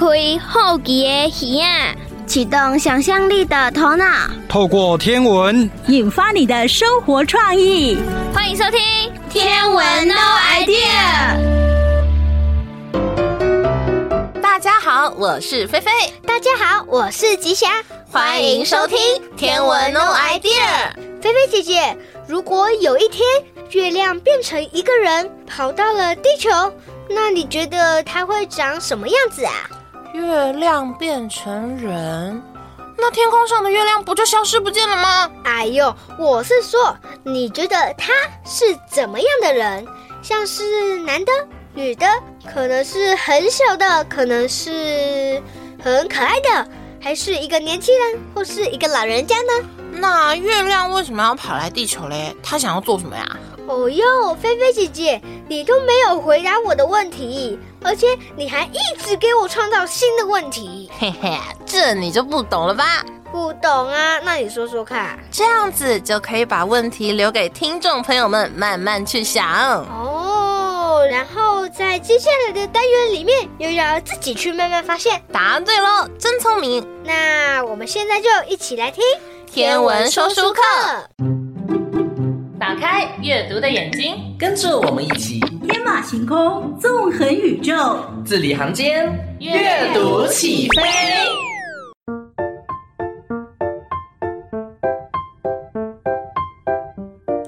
开好奇的耳啊，启动想象力的头脑，透过天文引发你的生活创意。欢迎收听《天文 No Idea》。大家好，我是菲菲。大家好，我是吉祥。欢迎收听《天文 No Idea》。菲菲姐姐，如果有一天月亮变成一个人跑到了地球，那你觉得它会长什么样子啊？月亮变成人，那天空上的月亮不就消失不见了吗？哎呦，我是说，你觉得他是怎么样的人？像是男的、女的，可能是很小的，可能是很可爱的，还是一个年轻人，或是一个老人家呢？那月亮为什么要跑来地球嘞？他想要做什么呀？哦哟，菲菲姐姐，你都没有回答我的问题，而且你还一直给我创造新的问题。嘿嘿，这你就不懂了吧？不懂啊？那你说说看。这样子就可以把问题留给听众朋友们慢慢去想。哦，然后在接下来的单元里面，又要自己去慢慢发现。答对喽，真聪明。那我们现在就一起来听。天文说书课，打开阅读的眼睛，跟着我们一起天马行空，纵横宇宙，字里行间阅读起飞。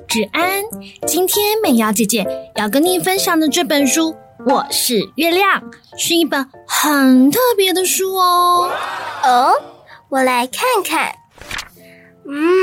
芷安，今天美瑶姐姐要跟你分享的这本书《我是月亮》，是一本很特别的书哦。哦，我来看看。嗯，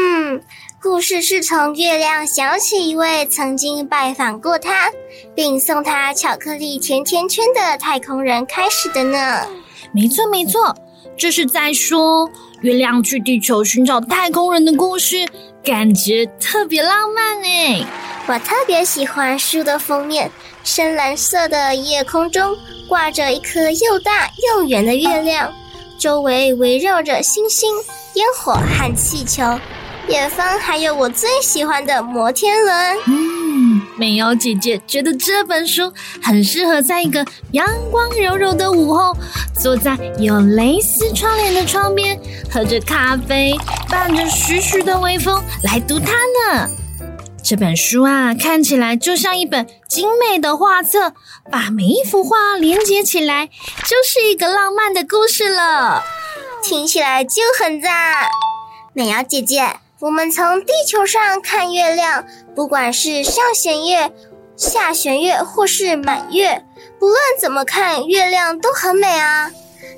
故事是从月亮想起一位曾经拜访过他，并送他巧克力甜甜圈的太空人开始的呢。没错，没错，这是在说月亮去地球寻找太空人的故事，感觉特别浪漫呢。我特别喜欢书的封面，深蓝色的夜空中挂着一颗又大又圆的月亮，周围围绕着星星。烟火和气球，远方还有我最喜欢的摩天轮。嗯，美瑶姐姐觉得这本书很适合在一个阳光柔柔的午后，坐在有蕾丝窗帘的窗边，喝着咖啡，伴着徐徐的微风来读它呢。这本书啊，看起来就像一本精美的画册，把每一幅画连接起来，就是一个浪漫的故事了。听起来就很赞，美瑶姐姐，我们从地球上看月亮，不管是上弦月、下弦月或是满月，不论怎么看，月亮都很美啊。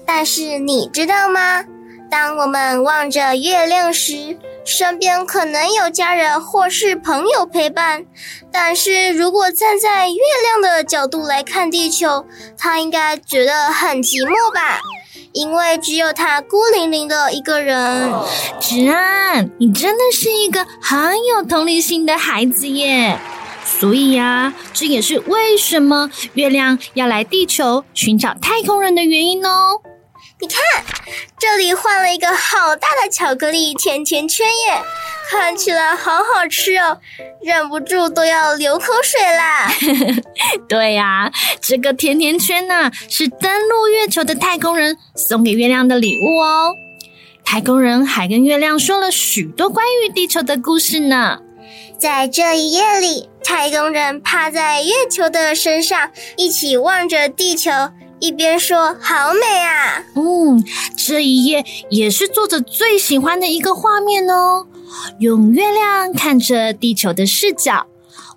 但是你知道吗？当我们望着月亮时，身边可能有家人或是朋友陪伴，但是如果站在月亮的角度来看地球，他应该觉得很寂寞吧？因为只有他孤零零的一个人。芷安，你真的是一个很有同理心的孩子耶！所以呀，这也是为什么月亮要来地球寻找太空人的原因哦。你看，这里换了一个好大的巧克力甜甜圈耶，看起来好好吃哦，忍不住都要流口水啦。对呀，这个甜甜圈呢，是登陆月球的太空人送给月亮的礼物哦。太空人还跟月亮说了许多关于地球的故事呢。在这一夜里，太空人趴在月球的身上，一起望着地球。一边说好美啊，嗯，这一页也是作者最喜欢的一个画面哦。用月亮看着地球的视角，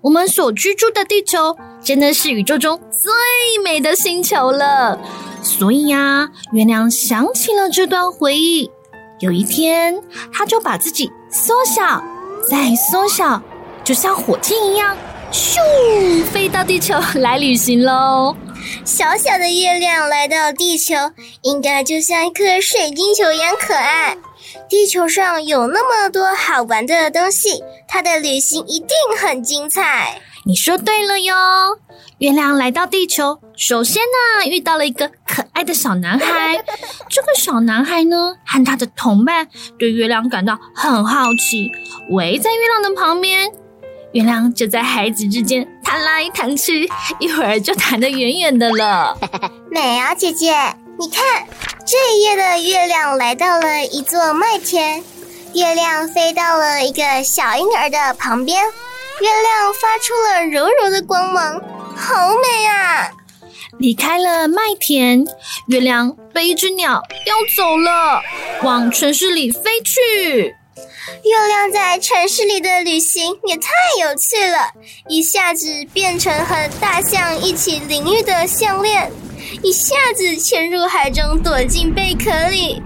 我们所居住的地球真的是宇宙中最美的星球了。所以呀，月亮想起了这段回忆。有一天，他就把自己缩小，再缩小，就像火箭一样，咻，飞到地球来旅行喽。小小的月亮来到地球，应该就像一颗水晶球一样可爱。地球上有那么多好玩的东西，它的旅行一定很精彩。你说对了哟。月亮来到地球，首先呢，遇到了一个可爱的小男孩。这个小男孩呢，和他的同伴对月亮感到很好奇，围在月亮的旁边。月亮就在孩子之间弹来弹去，一会儿就弹得远远的了。美啊姐姐，你看，这一夜的月亮来到了一座麦田，月亮飞到了一个小婴儿的旁边，月亮发出了柔柔的光芒，好美啊！离开了麦田，月亮被一只鸟叼走了，往城市里飞去。月亮在城市里的旅行也太有趣了，一下子变成和大象一起淋浴的项链，一下子潜入海中躲进贝壳里。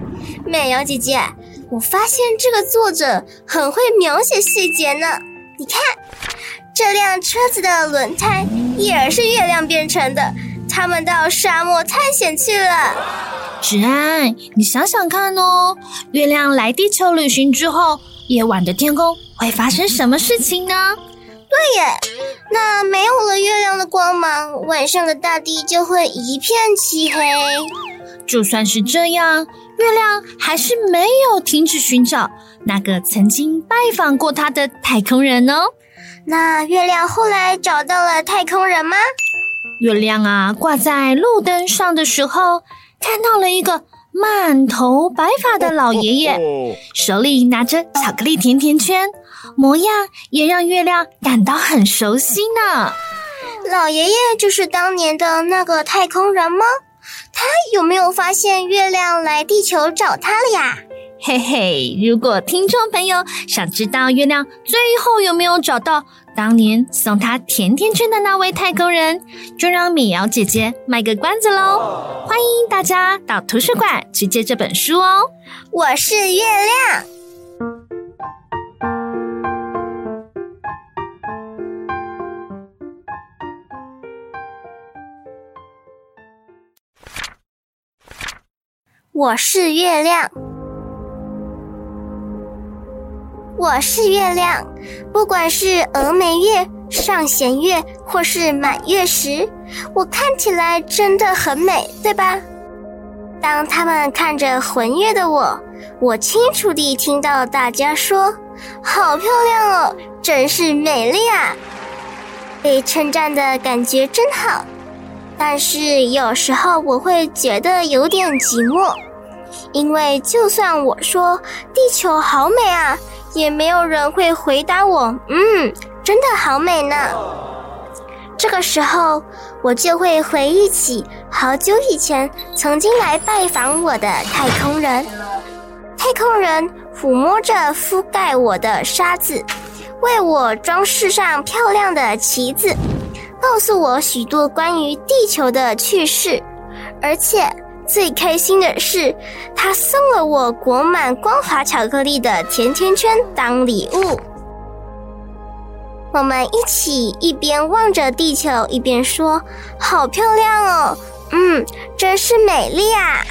美瑶姐姐，我发现这个作者很会描写细节呢。你看，这辆车子的轮胎也是月亮变成的。他们到沙漠探险去了。芷安，你想想看哦，月亮来地球旅行之后，夜晚的天空会发生什么事情呢？对耶，那没有了月亮的光芒，晚上的大地就会一片漆黑。就算是这样，月亮还是没有停止寻找那个曾经拜访过他的太空人哦。那月亮后来找到了太空人吗？月亮啊，挂在路灯上的时候，看到了一个满头白发的老爷爷，手里拿着巧克力甜甜圈，模样也让月亮感到很熟悉呢。老爷爷就是当年的那个太空人吗？他有没有发现月亮来地球找他了呀？嘿嘿，如果听众朋友想知道月亮最后有没有找到当年送他甜甜圈的那位太空人，就让米瑶姐姐卖个关子喽！欢迎大家到图书馆去借这本书哦。我是月亮，我是月亮。我是月亮，不管是峨眉月、上弦月或是满月时，我看起来真的很美，对吧？当他们看着浑月的我，我清楚地听到大家说：“好漂亮哦，真是美丽啊！”被称赞的感觉真好。但是有时候我会觉得有点寂寞，因为就算我说地球好美啊。也没有人会回答我，嗯，真的好美呢。这个时候，我就会回忆起好久以前曾经来拜访我的太空人。太空人抚摸着覆盖我的沙子，为我装饰上漂亮的旗子，告诉我许多关于地球的趣事，而且。最开心的是，他送了我裹满光滑巧克力的甜甜圈当礼物。我们一起一边望着地球，一边说：“好漂亮哦，嗯，真是美丽啊！”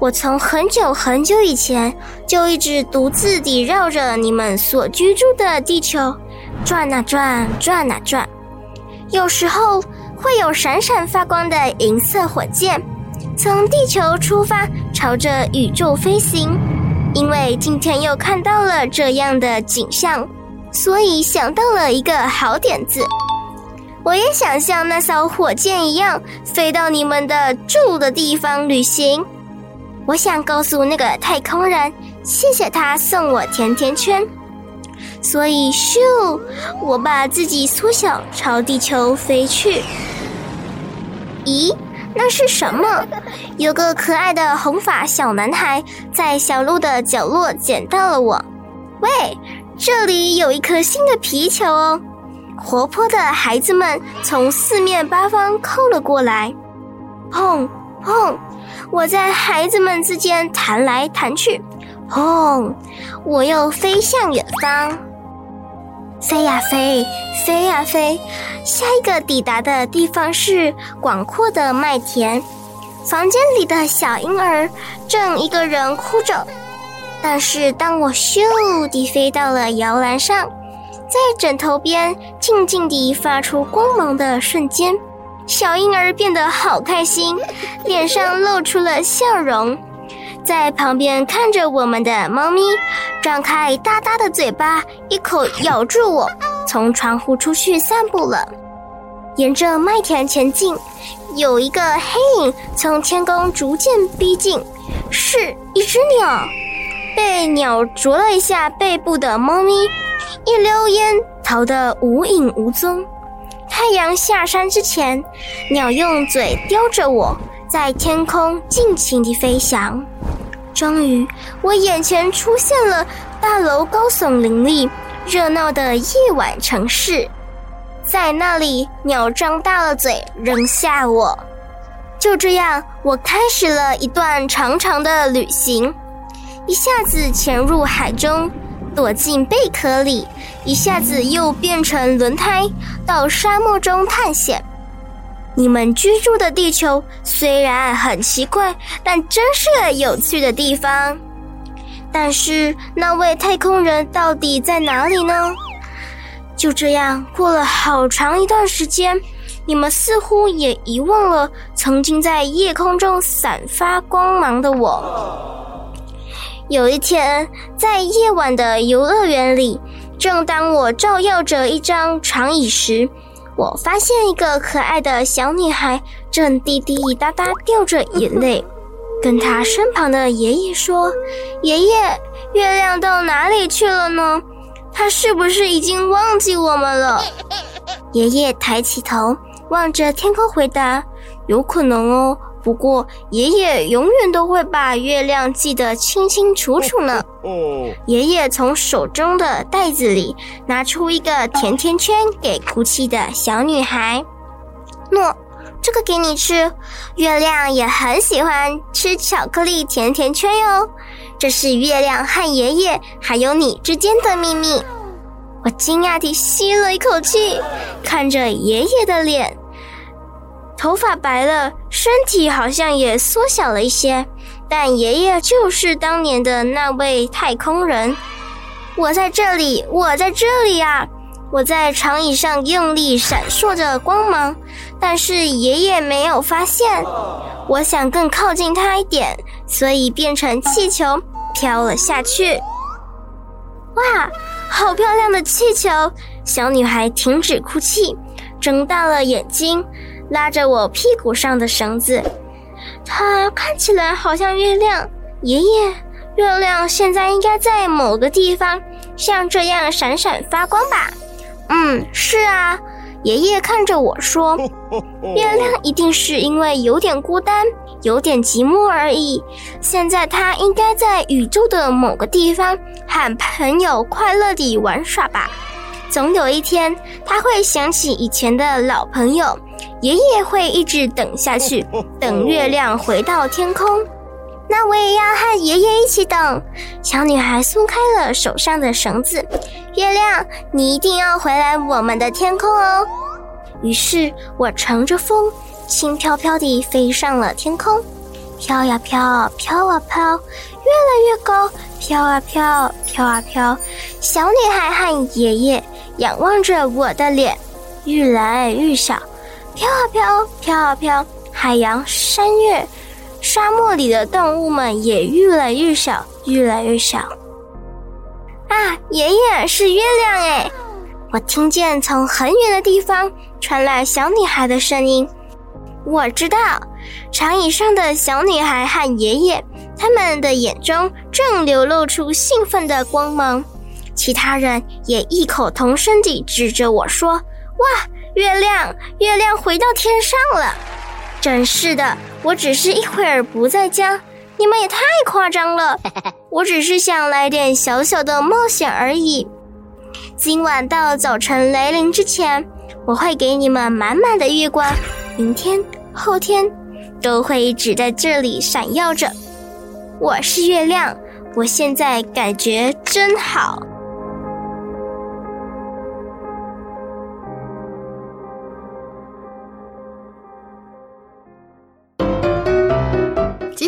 我从很久很久以前就一直独自地绕着你们所居住的地球转啊转，转啊转，有时候会有闪闪发光的银色火箭。从地球出发，朝着宇宙飞行。因为今天又看到了这样的景象，所以想到了一个好点子。我也想像那艘火箭一样，飞到你们的住的地方旅行。我想告诉那个太空人，谢谢他送我甜甜圈。所以，咻，我把自己缩小，朝地球飞去。咦？那是什么？有个可爱的红发小男孩在小路的角落捡到了我。喂，这里有一颗新的皮球哦！活泼的孩子们从四面八方扣了过来。砰砰，我在孩子们之间弹来弹去。砰，我又飞向远方。飞呀飞，飞呀飞，下一个抵达的地方是广阔的麦田。房间里的小婴儿正一个人哭着。但是当我咻地飞到了摇篮上，在枕头边静静地发出光芒的瞬间，小婴儿变得好开心，脸上露出了笑容。在旁边看着我们的猫咪，张开大大的嘴巴，一口咬住我，从窗户出去散步了。沿着麦田前进，有一个黑影从天空逐渐逼近，是一只鸟。被鸟啄了一下背部的猫咪，一溜烟逃得无影无踪。太阳下山之前，鸟用嘴叼着我，在天空尽情地飞翔。终于，我眼前出现了大楼高耸林立、热闹的夜晚城市。在那里，鸟张大了嘴，扔下我。就这样，我开始了一段长长的旅行。一下子潜入海中，躲进贝壳里；一下子又变成轮胎，到沙漠中探险。你们居住的地球虽然很奇怪，但真是个有趣的地方。但是那位太空人到底在哪里呢？就这样过了好长一段时间，你们似乎也遗忘了曾经在夜空中散发光芒的我。有一天，在夜晚的游乐园里，正当我照耀着一张长椅时，我发现一个可爱的小女孩正滴滴答答掉着眼泪，跟她身旁的爷爷说：“爷爷，月亮到哪里去了呢？她是不是已经忘记我们了？” 爷爷抬起头，望着天空，回答：“有可能哦。”不过，爷爷永远都会把月亮记得清清楚楚呢。哦爷爷从手中的袋子里拿出一个甜甜圈，给哭泣的小女孩。诺，这个给你吃。月亮也很喜欢吃巧克力甜甜圈哟。这是月亮和爷爷还有你之间的秘密。我惊讶地吸了一口气，看着爷爷的脸。头发白了，身体好像也缩小了一些，但爷爷就是当年的那位太空人。我在这里，我在这里呀！我在长椅上用力闪烁着光芒，但是爷爷没有发现。我想更靠近他一点，所以变成气球飘了下去。哇，好漂亮的气球！小女孩停止哭泣，睁大了眼睛。拉着我屁股上的绳子，它看起来好像月亮。爷爷，月亮现在应该在某个地方，像这样闪闪发光吧？嗯，是啊。爷爷看着我说：“ 月亮一定是因为有点孤单，有点寂寞而已。现在它应该在宇宙的某个地方，和朋友快乐地玩耍吧。总有一天，他会想起以前的老朋友。”爷爷会一直等下去，等月亮回到天空。那我也要和爷爷一起等。小女孩松开了手上的绳子。月亮，你一定要回来我们的天空哦。于是我乘着风，轻飘飘地飞上了天空，飘呀飘，飘啊飘，越来越高，飘啊飘，飘啊飘。小女孩和爷爷仰望着我的脸，愈来愈小。飘啊飘，飘啊飘，海洋、山岳、沙漠里的动物们也越来越小，越来越小。啊，爷爷是月亮诶！我听见从很远的地方传来小女孩的声音。我知道，长椅上的小女孩和爷爷，他们的眼中正流露出兴奋的光芒。其他人也异口同声地指着我说：“哇！”月亮，月亮回到天上了，真是的！我只是一会儿不在家，你们也太夸张了。我只是想来点小小的冒险而已。今晚到早晨来临之前，我会给你们满满的月光，明天、后天都会一直在这里闪耀着。我是月亮，我现在感觉真好。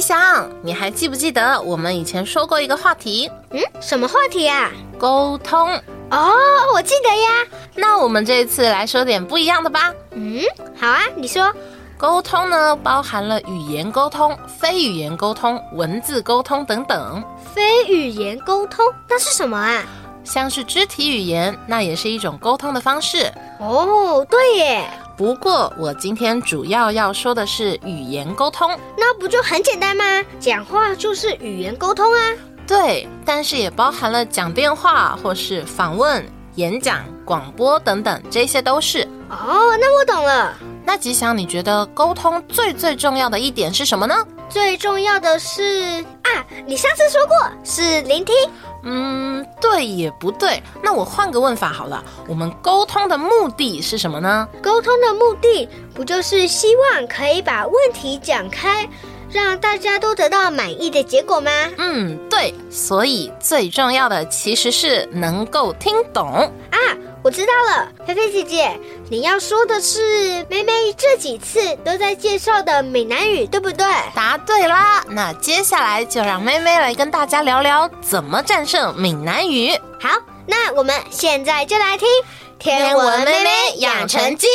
吉祥，你还记不记得我们以前说过一个话题？嗯，什么话题啊？沟通。哦，我记得呀。那我们这一次来说点不一样的吧。嗯，好啊，你说。沟通呢，包含了语言沟通、非语言沟通、文字沟通等等。非语言沟通，那是什么啊？像是肢体语言，那也是一种沟通的方式。哦，对耶。不过我今天主要要说的是语言沟通。那不就很简单吗？讲话就是语言沟通啊。对，但是也包含了讲电话或是访问、演讲、广播等等，这些都是。哦，那我懂了。那吉祥，你觉得沟通最最重要的一点是什么呢？最重要的是啊，你上次说过是聆听。嗯，对也不对。那我换个问法好了，我们沟通的目的是什么呢？沟通的目的不就是希望可以把问题讲开，让大家都得到满意的结果吗？嗯，对。所以最重要的其实是能够听懂啊。我知道了，菲菲姐姐，你要说的是妹妹这几次都在介绍的闽南语，对不对？答对啦！那接下来就让妹妹来跟大家聊聊怎么战胜闽南语。好，那我们现在就来听《天文妹妹养成记》，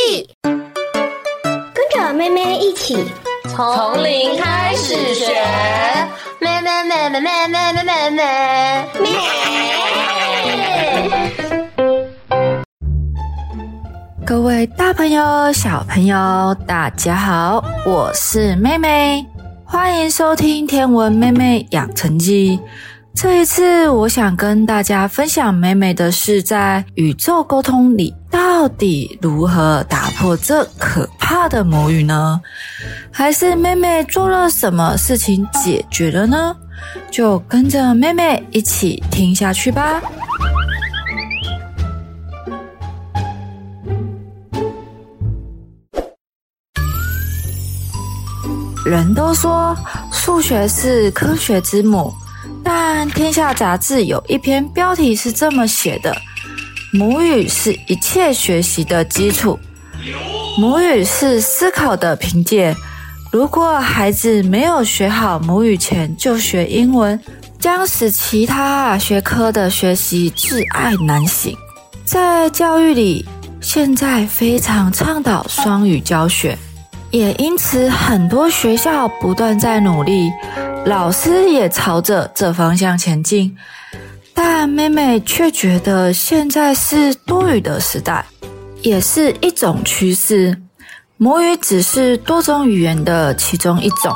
跟着妹妹一起从零开始学。妹妹妹妹妹妹妹妹妹妹。各位大朋友、小朋友，大家好，我是妹妹，欢迎收听《天文妹妹养成记》。这一次，我想跟大家分享妹妹的是，在宇宙沟通里，到底如何打破这可怕的魔语呢？还是妹妹做了什么事情解决了呢？就跟着妹妹一起听下去吧。人都说数学是科学之母，但《天下杂志》有一篇标题是这么写的：“母语是一切学习的基础，母语是思考的凭借。如果孩子没有学好母语前就学英文，将使其他学科的学习窒碍难行。”在教育里，现在非常倡导双语教学。也因此，很多学校不断在努力，老师也朝着这方向前进。但妹妹却觉得现在是多语的时代，也是一种趋势。母语只是多种语言的其中一种，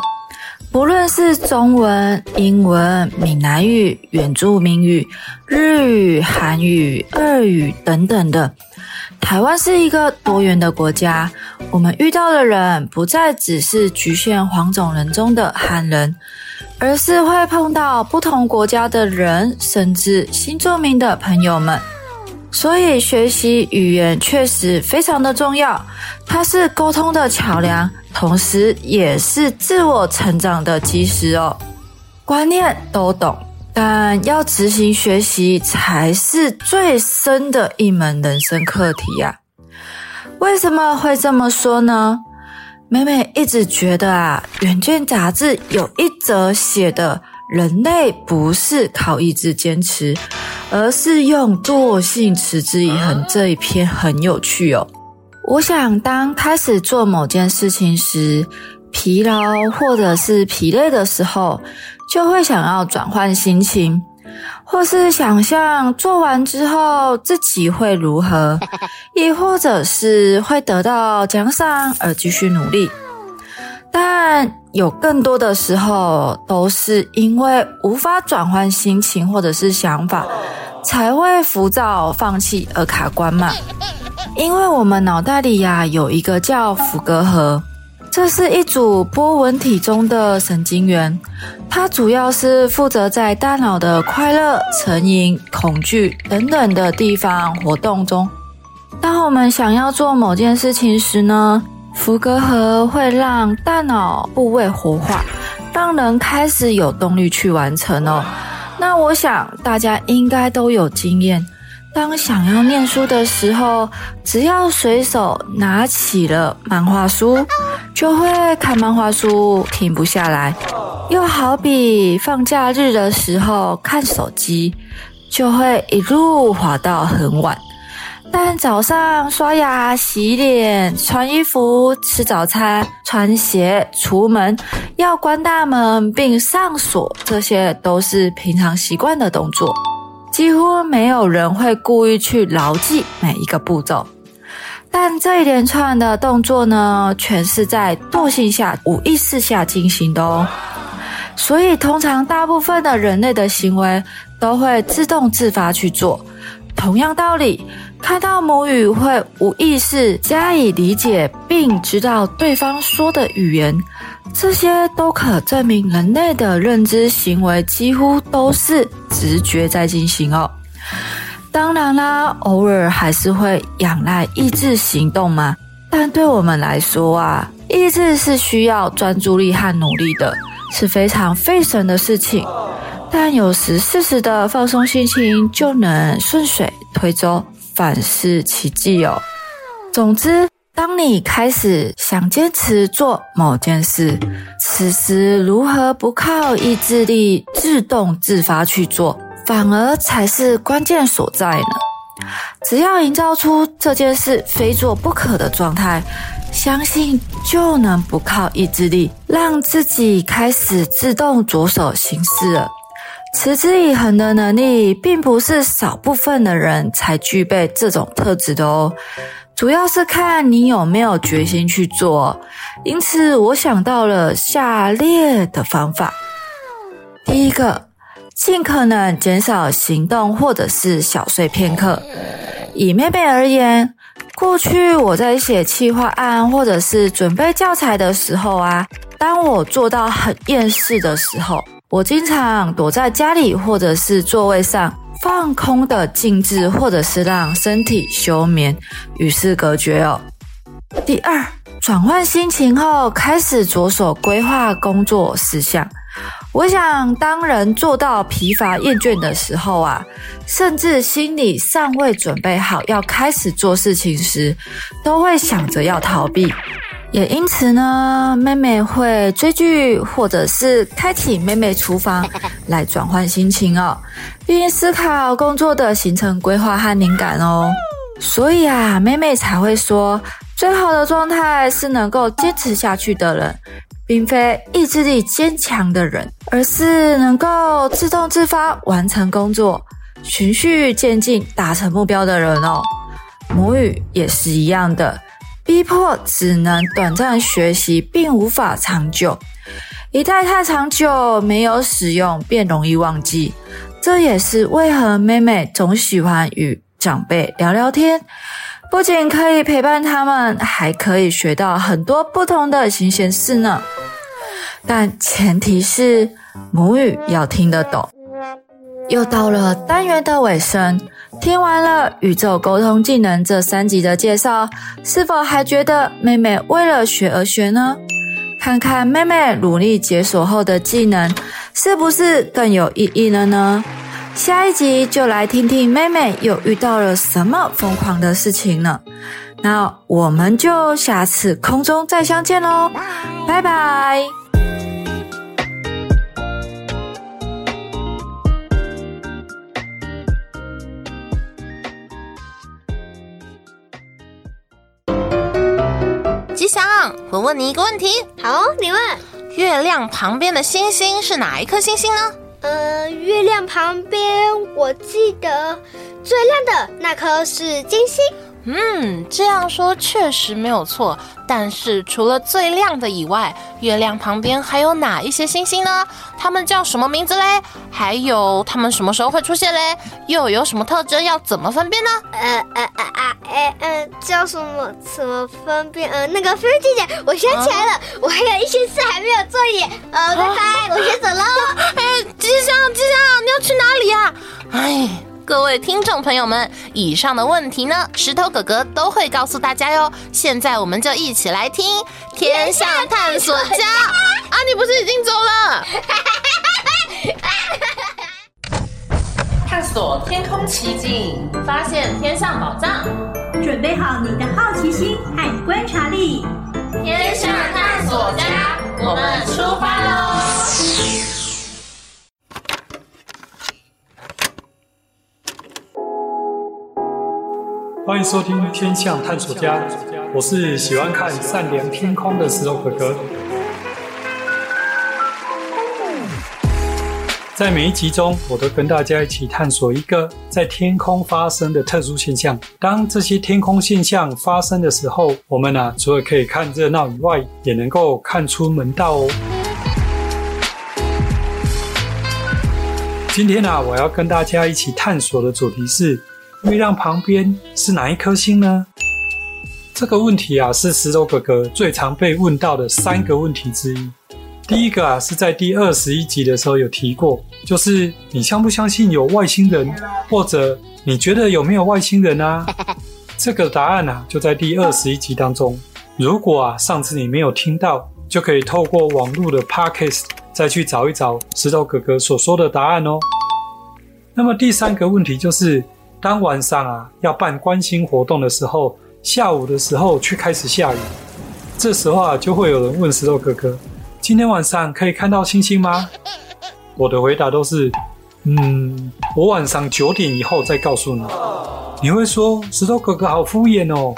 不论是中文、英文、闽南语、原住民语、日语、韩语、俄语等等的。台湾是一个多元的国家，我们遇到的人不再只是局限黄种人中的汉人，而是会碰到不同国家的人，甚至新住民的朋友们。所以学习语言确实非常的重要，它是沟通的桥梁，同时也是自我成长的基石哦。观念都懂。但要执行学习才是最深的一门人生课题呀。为什么会这么说呢？美美一直觉得啊，《远见》杂志有一则写的“人类不是靠意志坚持，而是用惰性持之以恒”这一篇很有趣哦。我想，当开始做某件事情时，疲劳或者是疲累的时候，就会想要转换心情，或是想象做完之后自己会如何，亦或者是会得到奖赏而继续努力。但有更多的时候，都是因为无法转换心情或者是想法，才会浮躁放弃而卡关嘛。因为我们脑袋里呀，有一个叫伏隔核。这是一组波纹体中的神经元，它主要是负责在大脑的快乐、成瘾、恐惧等等的地方活动中。当我们想要做某件事情时呢，伏隔核会让大脑部位活化，让人开始有动力去完成哦。那我想大家应该都有经验。当想要念书的时候，只要随手拿起了漫画书，就会看漫画书停不下来。又好比放假日的时候看手机，就会一路滑到很晚。但早上刷牙、洗脸、穿衣服、吃早餐、穿鞋、出门，要关大门并上锁，这些都是平常习惯的动作。几乎没有人会故意去牢记每一个步骤，但这一连串的动作呢，全是在惰性下、无意识下进行的哦。所以，通常大部分的人类的行为都会自动自发去做。同样道理，看到母语会无意识加以理解，并知道对方说的语言，这些都可证明人类的认知行为几乎都是直觉在进行哦。当然啦，偶尔还是会仰赖意志行动嘛。但对我们来说啊，意志是需要专注力和努力的，是非常费神的事情。但有时适时的放松心情，就能顺水推舟，反是奇迹哦。总之，当你开始想坚持做某件事，此时如何不靠意志力自动自发去做？反而才是关键所在呢。只要营造出这件事非做不可的状态，相信就能不靠意志力，让自己开始自动着手行事了。持之以恒的能力，并不是少部分的人才具备这种特质的哦。主要是看你有没有决心去做。因此，我想到了下列的方法。第一个。尽可能减少行动或者是小睡片刻。以妹妹而言，过去我在写企划案或者是准备教材的时候啊，当我做到很厌世的时候，我经常躲在家里或者是座位上放空的静置，或者是让身体休眠，与世隔绝哦。第二，转换心情后，开始着手规划工作事项。我想，当人做到疲乏厌倦的时候啊，甚至心里尚未准备好要开始做事情时，都会想着要逃避。也因此呢，妹妹会追剧，或者是开启妹妹厨房 来转换心情哦，并思考工作的行程规划和灵感哦。所以啊，妹妹才会说，最好的状态是能够坚持下去的人。并非意志力坚强的人，而是能够自动自发完成工作、循序渐进达成目标的人哦。母语也是一样的，逼迫只能短暂学习，并无法长久。一旦太长久，没有使用便容易忘记。这也是为何妹妹总喜欢与长辈聊聊天，不仅可以陪伴他们，还可以学到很多不同的新鲜事呢。但前提是母语要听得懂。又到了单元的尾声，听完了宇宙沟通技能这三集的介绍，是否还觉得妹妹为了学而学呢？看看妹妹努力解锁后的技能，是不是更有意义了呢？下一集就来听听妹妹又遇到了什么疯狂的事情呢？那我们就下次空中再相见喽，拜拜。我问你一个问题。好，你问。月亮旁边的星星是哪一颗星星呢？呃，月亮旁边，我记得最亮的那颗是金星。嗯，这样说确实没有错。但是除了最亮的以外，月亮旁边还有哪一些星星呢？它们叫什么名字嘞？还有它们什么时候会出现嘞？又有什么特征？要怎么分辨呢？呃呃呃啊呃呃，叫什么？怎么分辨？呃，那个菲菲姐姐，我想起来了，啊、我还有一些事还没有做耶。呃，拜拜，啊、我先走喽。哎，吉祥吉祥，你要去哪里呀、啊？哎。各位听众朋友们，以上的问题呢，石头哥哥都会告诉大家哟。现在我们就一起来听《天象探索家》啊！你不是已经走了？探索天空奇景，发现天上宝藏，准备好你的好奇心和观察力，《天象探索家》，我们出发喽！欢迎收听《天象探索家》，我是喜欢看善良天空的石头哥哥。在每一集中，我都跟大家一起探索一个在天空发生的特殊现象。当这些天空现象发生的时候，我们啊，除了可以看热闹以外，也能够看出门道哦。今天啊，我要跟大家一起探索的主题是：月亮旁边是哪一颗星呢？这个问题啊，是石头哥哥最常被问到的三个问题之一。第一个啊，是在第二十一集的时候有提过，就是你相不相信有外星人，或者你觉得有没有外星人啊？这个答案啊，就在第二十一集当中。如果啊，上次你没有听到，就可以透过网络的 Podcast 再去找一找石头哥哥所说的答案哦。那么第三个问题就是，当晚上啊要办观星活动的时候，下午的时候却开始下雨，这时候啊就会有人问石头哥哥。今天晚上可以看到星星吗？我的回答都是，嗯，我晚上九点以后再告诉你。你会说石头哥哥好敷衍哦。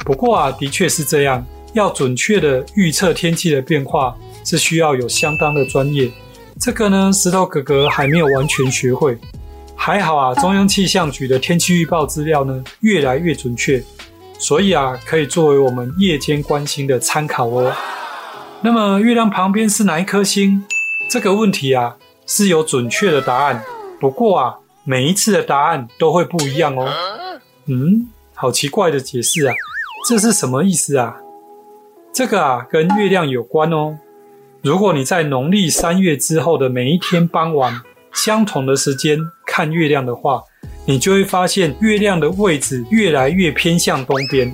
不过啊，的确是这样，要准确的预测天气的变化，是需要有相当的专业。这个呢，石头哥哥还没有完全学会。还好啊，中央气象局的天气预报资料呢，越来越准确，所以啊，可以作为我们夜间观星的参考哦。那么，月亮旁边是哪一颗星？这个问题啊，是有准确的答案。不过啊，每一次的答案都会不一样哦。嗯，好奇怪的解释啊，这是什么意思啊？这个啊，跟月亮有关哦。如果你在农历三月之后的每一天傍晚，相同的时间看月亮的话，你就会发现月亮的位置越来越偏向东边。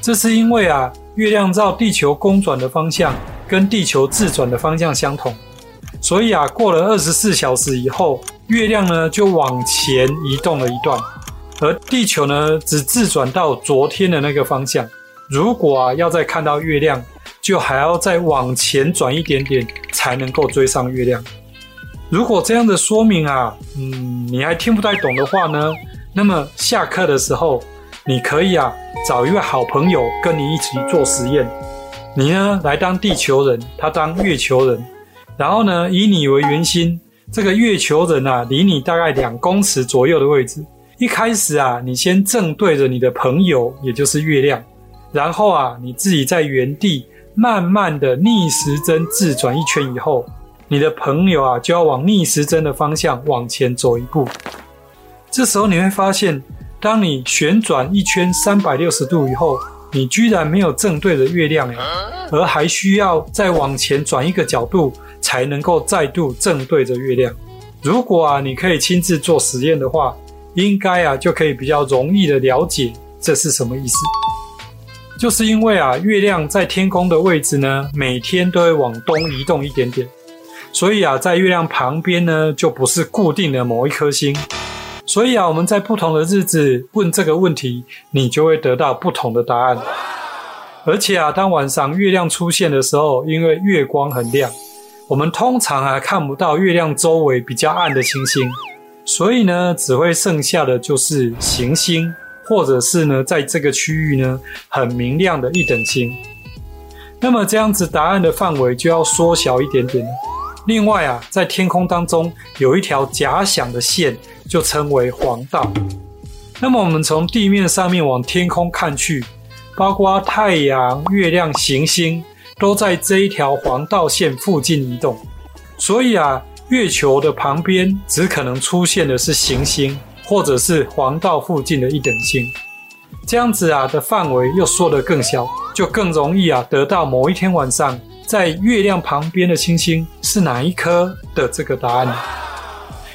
这是因为啊。月亮照地球公转的方向跟地球自转的方向相同，所以啊，过了二十四小时以后，月亮呢就往前移动了一段，而地球呢只自转到昨天的那个方向。如果啊要再看到月亮，就还要再往前转一点点才能够追上月亮。如果这样的说明啊，嗯，你还听不太懂的话呢，那么下课的时候。你可以啊，找一位好朋友跟你一起做实验。你呢，来当地球人，他当月球人。然后呢，以你为圆心，这个月球人啊，离你大概两公尺左右的位置。一开始啊，你先正对着你的朋友，也就是月亮。然后啊，你自己在原地慢慢的逆时针自转一圈以后，你的朋友啊，就要往逆时针的方向往前走一步。这时候你会发现。当你旋转一圈三百六十度以后，你居然没有正对着月亮，而还需要再往前转一个角度，才能够再度正对着月亮。如果啊，你可以亲自做实验的话，应该啊就可以比较容易的了解这是什么意思。就是因为啊，月亮在天空的位置呢，每天都会往东移动一点点，所以啊，在月亮旁边呢，就不是固定的某一颗星。所以啊，我们在不同的日子问这个问题，你就会得到不同的答案。而且啊，当晚上月亮出现的时候，因为月光很亮，我们通常啊看不到月亮周围比较暗的星星，所以呢，只会剩下的就是行星，或者是呢，在这个区域呢很明亮的一等星。那么这样子，答案的范围就要缩小一点点。另外啊，在天空当中有一条假想的线，就称为黄道。那么我们从地面上面往天空看去，包括太阳、月亮、行星，都在这一条黄道线附近移动。所以啊，月球的旁边只可能出现的是行星，或者是黄道附近的一等星。这样子啊的范围又缩得更小，就更容易啊得到某一天晚上。在月亮旁边的星星是哪一颗的这个答案？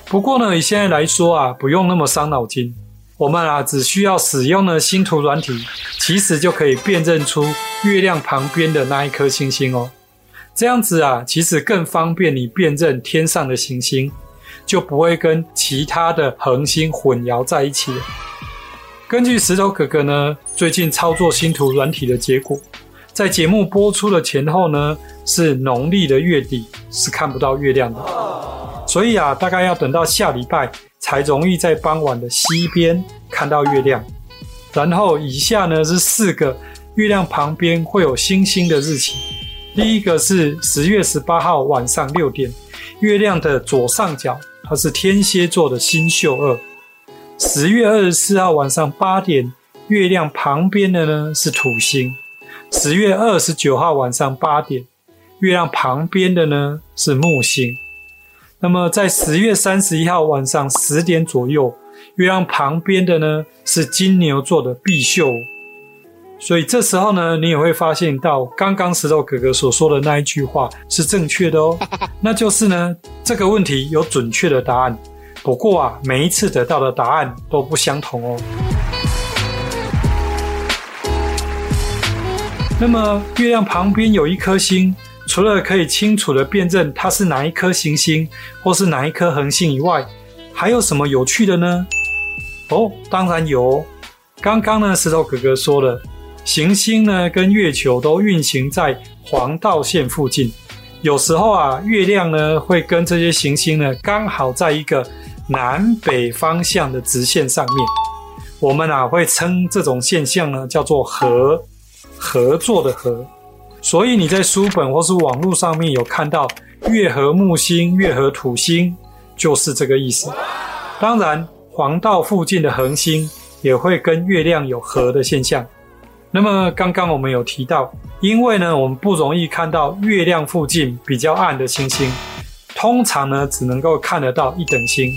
不过呢，以现在来说啊，不用那么伤脑筋，我们啊只需要使用呢星图软体，其实就可以辨认出月亮旁边的那一颗星星哦。这样子啊，其实更方便你辨认天上的行星，就不会跟其他的恒星混淆在一起。根据石头哥哥呢最近操作星图软体的结果。在节目播出的前后呢，是农历的月底，是看不到月亮的。所以啊，大概要等到下礼拜才容易在傍晚的西边看到月亮。然后以下呢是四个月亮旁边会有星星的日期。第一个是十月十八号晚上六点，月亮的左上角，它是天蝎座的星宿二。十月二十四号晚上八点，月亮旁边的呢是土星。十月二十九号晚上八点，月亮旁边的呢是木星。那么在十月三十一号晚上十点左右，月亮旁边的呢是金牛座的毕宿。所以这时候呢，你也会发现到刚刚石头哥哥所说的那一句话是正确的哦。那就是呢，这个问题有准确的答案，不过啊，每一次得到的答案都不相同哦。那么月亮旁边有一颗星，除了可以清楚地辨认它是哪一颗行星或是哪一颗恒星以外，还有什么有趣的呢？哦，当然有。刚刚呢，石头哥哥说了。行星呢，跟月球都运行在黄道线附近。有时候啊，月亮呢会跟这些行星呢刚好在一个南北方向的直线上面。我们啊会称这种现象呢叫做合，合作的合。所以你在书本或是网络上面有看到月和木星、月和土星，就是这个意思。当然，黄道附近的恒星也会跟月亮有合的现象。那么刚刚我们有提到，因为呢，我们不容易看到月亮附近比较暗的星星，通常呢只能够看得到一等星，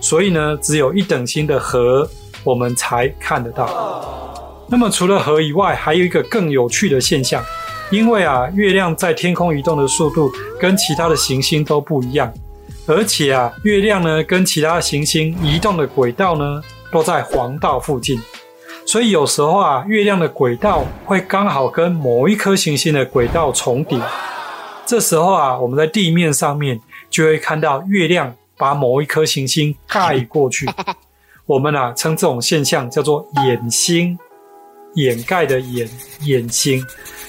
所以呢，只有一等星的合我们才看得到。那么除了合以外，还有一个更有趣的现象，因为啊，月亮在天空移动的速度跟其他的行星都不一样，而且啊，月亮呢跟其他行星移动的轨道呢都在黄道附近。所以有时候啊，月亮的轨道会刚好跟某一颗行星的轨道重叠。这时候啊，我们在地面上面就会看到月亮把某一颗行星盖过去。我们啊称这种现象叫做掩星，掩盖的掩，掩星。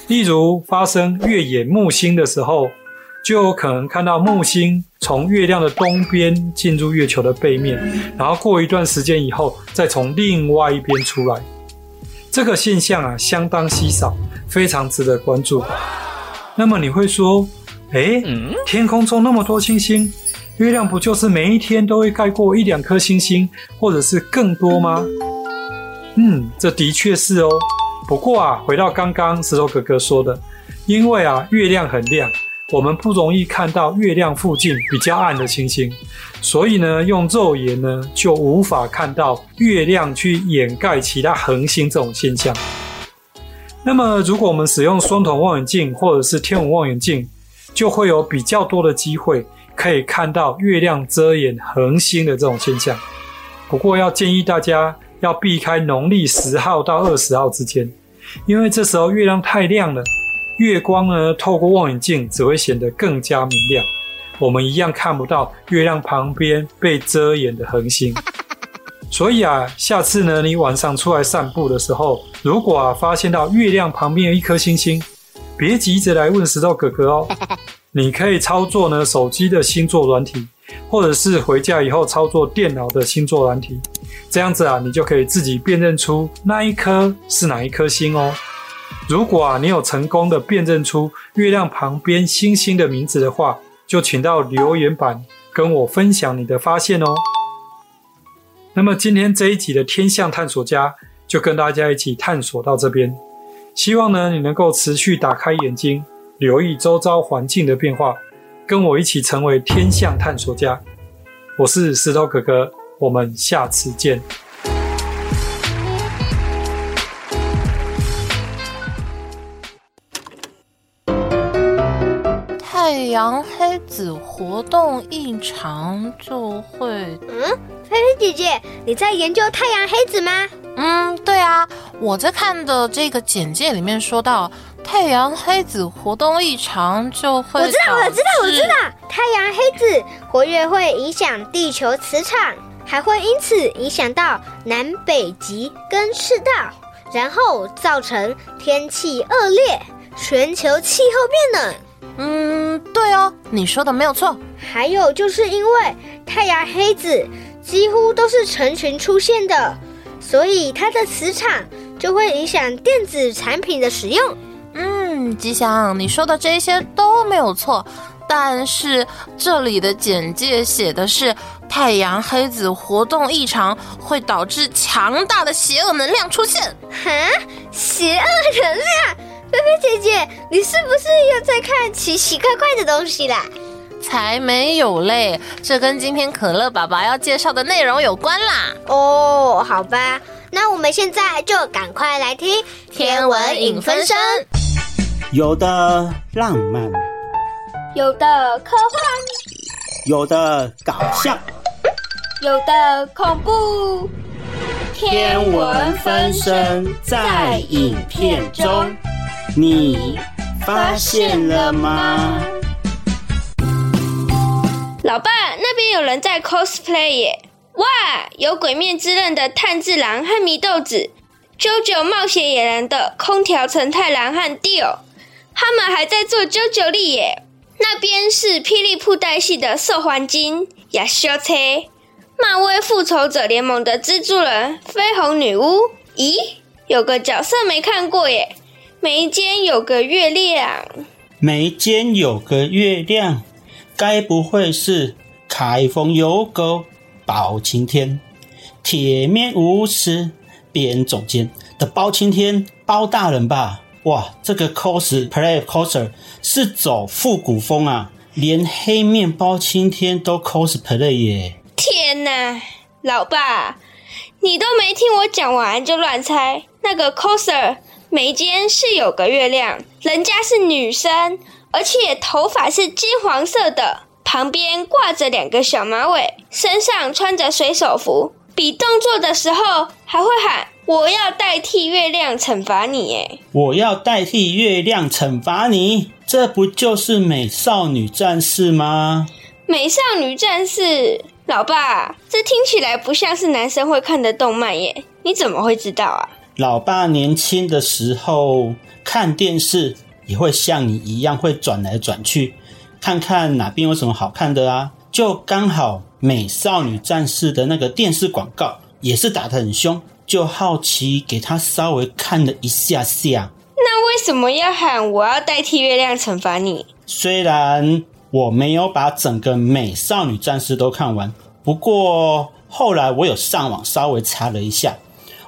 例如发生月掩木星的时候，就有可能看到木星从月亮的东边进入月球的背面，然后过一段时间以后，再从另外一边出来。这个现象啊，相当稀少，非常值得关注。那么你会说，诶，天空中那么多星星，月亮不就是每一天都会盖过一两颗星星，或者是更多吗？嗯，这的确是哦。不过啊，回到刚刚石头哥哥说的，因为啊，月亮很亮。我们不容易看到月亮附近比较暗的星星，所以呢，用肉眼呢就无法看到月亮去掩盖其他恒星这种现象。那么，如果我们使用双筒望远镜或者是天文望远镜，就会有比较多的机会可以看到月亮遮掩恒星的这种现象。不过，要建议大家要避开农历十号到二十号之间，因为这时候月亮太亮了。月光呢，透过望远镜只会显得更加明亮，我们一样看不到月亮旁边被遮掩的恒星。所以啊，下次呢，你晚上出来散步的时候，如果啊发现到月亮旁边有一颗星星，别急着来问石头哥哥哦，你可以操作呢手机的星座软体，或者是回家以后操作电脑的星座软体，这样子啊，你就可以自己辨认出那一颗是哪一颗星哦。如果啊，你有成功的辨认出月亮旁边星星的名字的话，就请到留言板跟我分享你的发现哦。那么今天这一集的天象探索家就跟大家一起探索到这边，希望呢你能够持续打开眼睛，留意周遭环境的变化，跟我一起成为天象探索家。我是石头哥哥，我们下次见。太阳黑子活动异常就会……嗯，菲菲姐姐，你在研究太阳黑子吗？嗯，对啊，我在看的这个简介里面说到，太阳黑子活动异常就会……我知道，我知道，我知道，太阳黑子活跃会影响地球磁场，还会因此影响到南北极跟赤道，然后造成天气恶劣，全球气候变冷。嗯，对哦，你说的没有错。还有就是因为太阳黑子几乎都是成群出现的，所以它的磁场就会影响电子产品的使用。嗯，吉祥，你说的这些都没有错。但是这里的简介写的是太阳黑子活动异常，会导致强大的邪恶能量出现。哈，邪恶能量？菲菲姐姐，你是不是又在看奇奇怪怪的东西啦？才没有嘞，这跟今天可乐爸爸要介绍的内容有关啦。哦，好吧，那我们现在就赶快来听天文影分身。有的浪漫，有的科幻，有的搞笑，有的恐怖。天文分身在影片中，你发现了吗？老爸，那边有人在 cosplay 耶！哇，有《鬼面之刃》的炭治郎和祢豆子，《JoJo 冒险野人》的空调承太郎和 Dio。他们还在做 jojo 力耶！那边是霹雳布袋戏的兽环金、亚修车、漫威复仇者联盟的蜘蛛人、绯红女巫。咦，有个角色没看过耶！眉间有个月亮，眉间有个月亮，该不会是开封有个包青天、铁面无私辩总监的包青天包大人吧？哇，这个 cosplay coser 是走复古风啊，连黑面包青天都 cosplay 耶！天哪，老爸，你都没听我讲完就乱猜。那个 coser 眉间是有个月亮，人家是女生，而且头发是金黄色的，旁边挂着两个小马尾，身上穿着水手服，比动作的时候还会喊。我要代替月亮惩罚你，哎！我要代替月亮惩罚你，这不就是美少女战士吗？美少女战士，老爸，这听起来不像是男生会看的动漫耶，你怎么会知道啊？老爸年轻的时候看电视也会像你一样会转来转去，看看哪边有什么好看的啊，就刚好美少女战士的那个电视广告也是打得很凶。就好奇给他稍微看了一下下，那为什么要喊我要代替月亮惩罚你？虽然我没有把整个美少女战士都看完，不过后来我有上网稍微查了一下，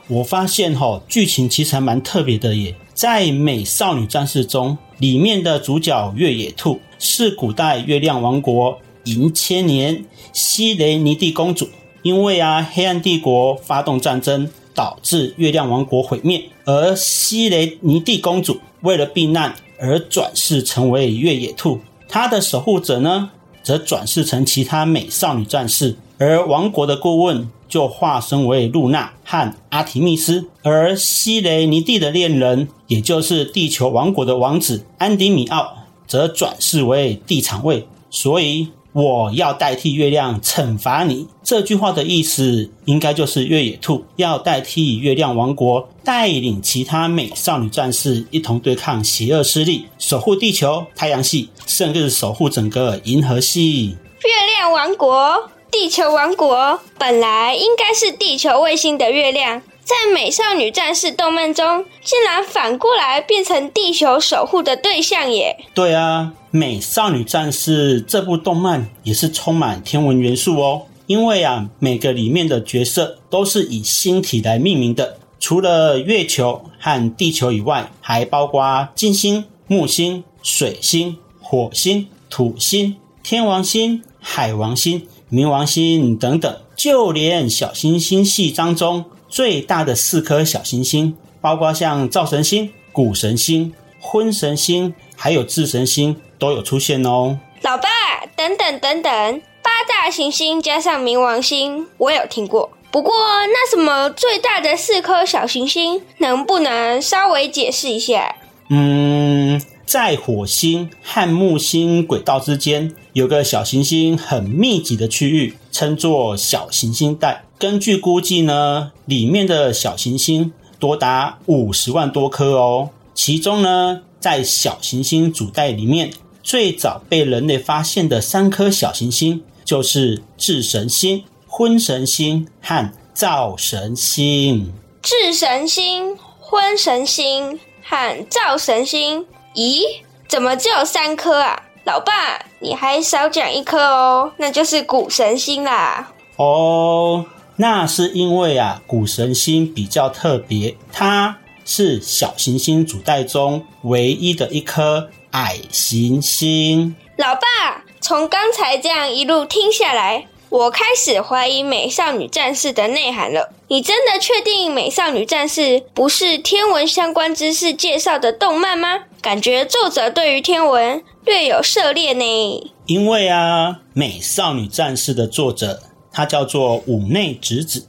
我发现齁剧情其实还蛮特别的耶。在美少女战士中，里面的主角月野兔是古代月亮王国银千年西雷尼蒂公主，因为啊黑暗帝国发动战争。导致月亮王国毁灭，而西雷尼蒂公主为了避难而转世成为月野兔，他的守护者呢，则转世成其他美少女战士，而王国的顾问就化身为露娜和阿提密斯，而西雷尼蒂的恋人，也就是地球王国的王子安迪米奥，则转世为地产卫，所以。我要代替月亮惩罚你。这句话的意思应该就是月野兔要代替月亮王国，带领其他美少女战士一同对抗邪恶势力，守护地球、太阳系，甚至守护整个银河系。月亮王国、地球王国本来应该是地球卫星的月亮。在美少女战士动漫中，竟然反过来变成地球守护的对象耶！对啊，美少女战士这部动漫也是充满天文元素哦。因为啊，每个里面的角色都是以星体来命名的，除了月球和地球以外，还包括金星、木星、水星、火星、土星、天王星、海王星、冥王星等等，就连小行星系当中。最大的四颗小行星，包括像灶神星、谷神星、婚神星，还有智神星，都有出现哦。老爸，等等等等，八大行星加上冥王星，我有听过。不过，那什么最大的四颗小行星，能不能稍微解释一下？嗯，在火星和木星轨道之间，有个小行星很密集的区域，称作小行星带。根据估计呢，里面的小行星多达五十万多颗哦。其中呢，在小行星主带里面，最早被人类发现的三颗小行星就是智神星、婚神星和灶神星。智神星、婚神星和灶神星，咦，怎么只有三颗啊？老爸，你还少讲一颗哦，那就是谷神星啦。哦，那是因为啊，谷神星比较特别，它是小行星主带中唯一的一颗矮行星。老爸，从刚才这样一路听下来，我开始怀疑《美少女战士》的内涵了。你真的确定《美少女战士》不是天文相关知识介绍的动漫吗？感觉作者对于天文略有涉猎呢。因为啊，《美少女战士》的作者他叫做五内直子，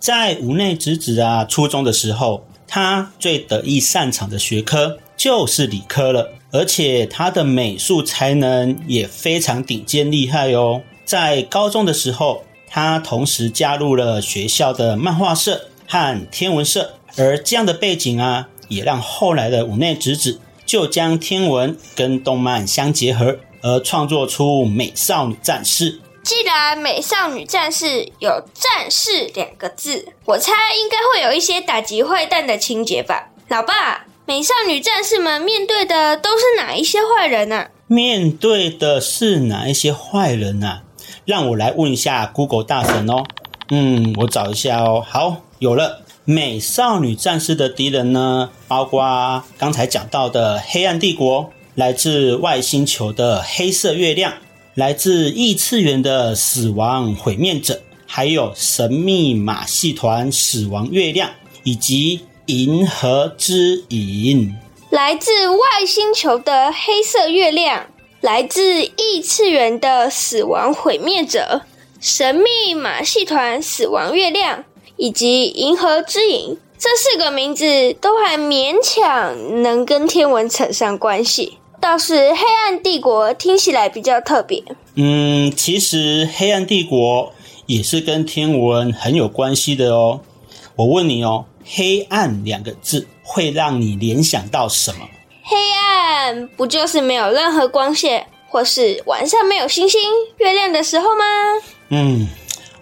在五内直子啊初中的时候，他最得意擅长的学科就是理科了，而且他的美术才能也非常顶尖厉害哦。在高中的时候，他同时加入了学校的漫画社和天文社，而这样的背景啊，也让后来的五内直子。就将天文跟动漫相结合，而创作出《美少女战士》。既然《美少女战士》有“战士”两个字，我猜应该会有一些打击坏蛋的情节吧？老爸，美少女战士们面对的都是哪一些坏人呢、啊？面对的是哪一些坏人呢、啊？让我来问一下 Google 大神哦。嗯，我找一下哦。好，有了。美少女战士的敌人呢，包括刚才讲到的黑暗帝国，来自外星球的黑色月亮，来自异次元的死亡毁灭者，还有神秘马戏团死亡月亮，以及银河之影。来自外星球的黑色月亮，来自异次元的死亡毁灭者，神秘马戏团死亡月亮。以及银河之影这四个名字都还勉强能跟天文扯上关系，倒是黑暗帝国听起来比较特别。嗯，其实黑暗帝国也是跟天文很有关系的哦。我问你哦，黑暗两个字会让你联想到什么？黑暗不就是没有任何光线，或是晚上没有星星、月亮的时候吗？嗯，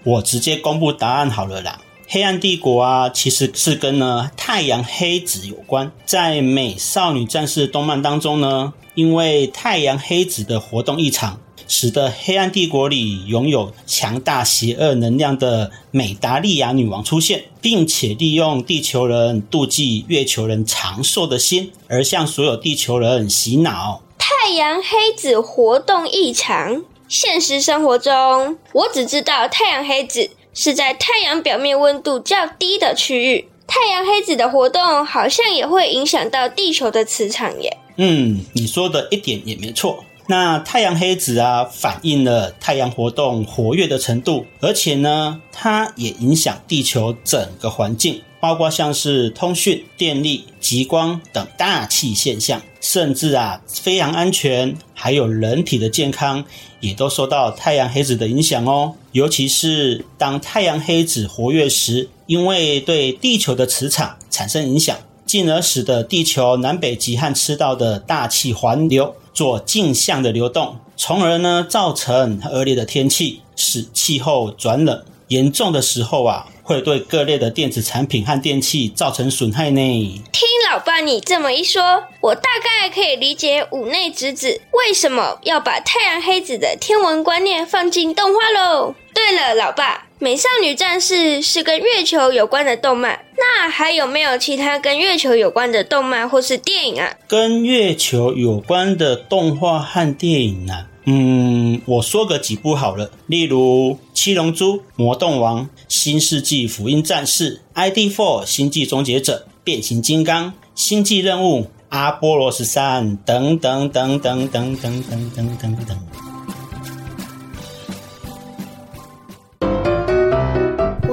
我直接公布答案好了啦。黑暗帝国啊，其实是跟呢太阳黑子有关。在美少女战士动漫当中呢，因为太阳黑子的活动异常，使得黑暗帝国里拥有强大邪恶能量的美达利亚女王出现，并且利用地球人妒忌月球人长寿的心，而向所有地球人洗脑。太阳黑子活动异常，现实生活中我只知道太阳黑子。是在太阳表面温度较低的区域，太阳黑子的活动好像也会影响到地球的磁场耶。嗯，你说的一点也没错。那太阳黑子啊，反映了太阳活动活跃的程度，而且呢，它也影响地球整个环境，包括像是通讯、电力、极光等大气现象，甚至啊，飞航安全，还有人体的健康，也都受到太阳黑子的影响哦。尤其是当太阳黑子活跃时，因为对地球的磁场产生影响，进而使得地球南北极和赤道的大气环流做镜像的流动，从而呢造成恶劣的天气，使气候转冷。严重的时候啊，会对各类的电子产品和电器造成损害呢。听老爸你这么一说，我大概可以理解五内直子为什么要把太阳黑子的天文观念放进动画喽。对了，老爸，美少女战士是跟月球有关的动漫，那还有没有其他跟月球有关的动漫或是电影啊？跟月球有关的动画和电影啊？嗯，我说个几部好了，例如《七龙珠》《魔动王》《新世纪福音战士》ID4《星际终结者》《变形金刚》《星际任务》《阿波罗十三》等等等等等等等等等等。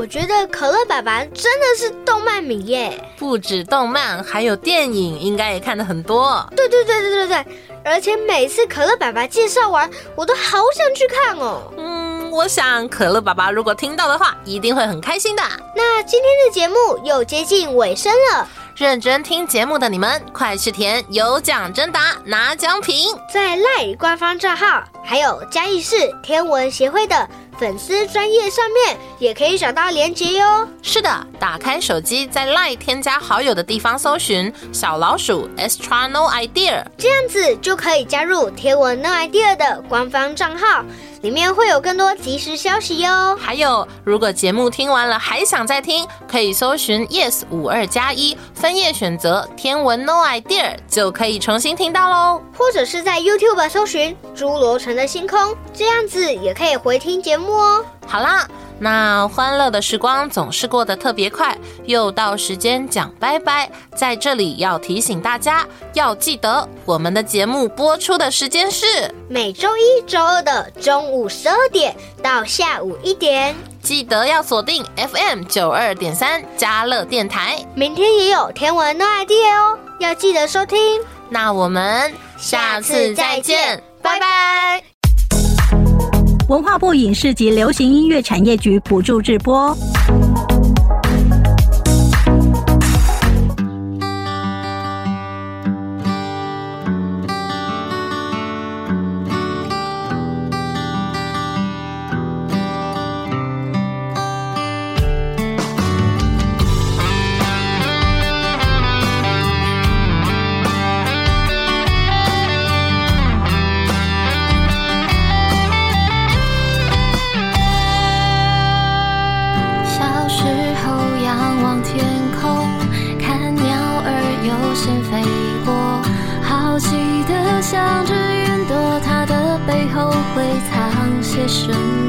觉得可乐爸爸真的是动漫迷耶，不止动漫，还有电影，应该也看的很多。对对对对对对。而且每次可乐爸爸介绍完，我都好想去看哦。嗯，我想可乐爸爸如果听到的话，一定会很开心的。那今天的节目又接近尾声了，认真听节目的你们，快去填有奖征答拿奖品，在赖官方账号还有嘉义市天文协会的粉丝专页上面也可以找到连结哟。是的，打开手机，在 LINE 添加好友的地方搜寻小老鼠 Astrono Idea，这样子就可以加入天文 No Idea 的官方账号。里面会有更多即时消息哟。还有，如果节目听完了还想再听，可以搜寻 Yes 五二加一分页选择天文 No Idea，就可以重新听到喽。或者是在 YouTube 搜寻侏罗城的星空，这样子也可以回听节目哦。好啦。那欢乐的时光总是过得特别快，又到时间讲拜拜。在这里要提醒大家，要记得我们的节目播出的时间是每周一、周二的中午十二点到下午一点。记得要锁定 FM 九二点三佳乐电台。明天也有天文 No idea 哦，要记得收听。那我们下次再见，拜拜。文化部影视及流行音乐产业局补助直播。旋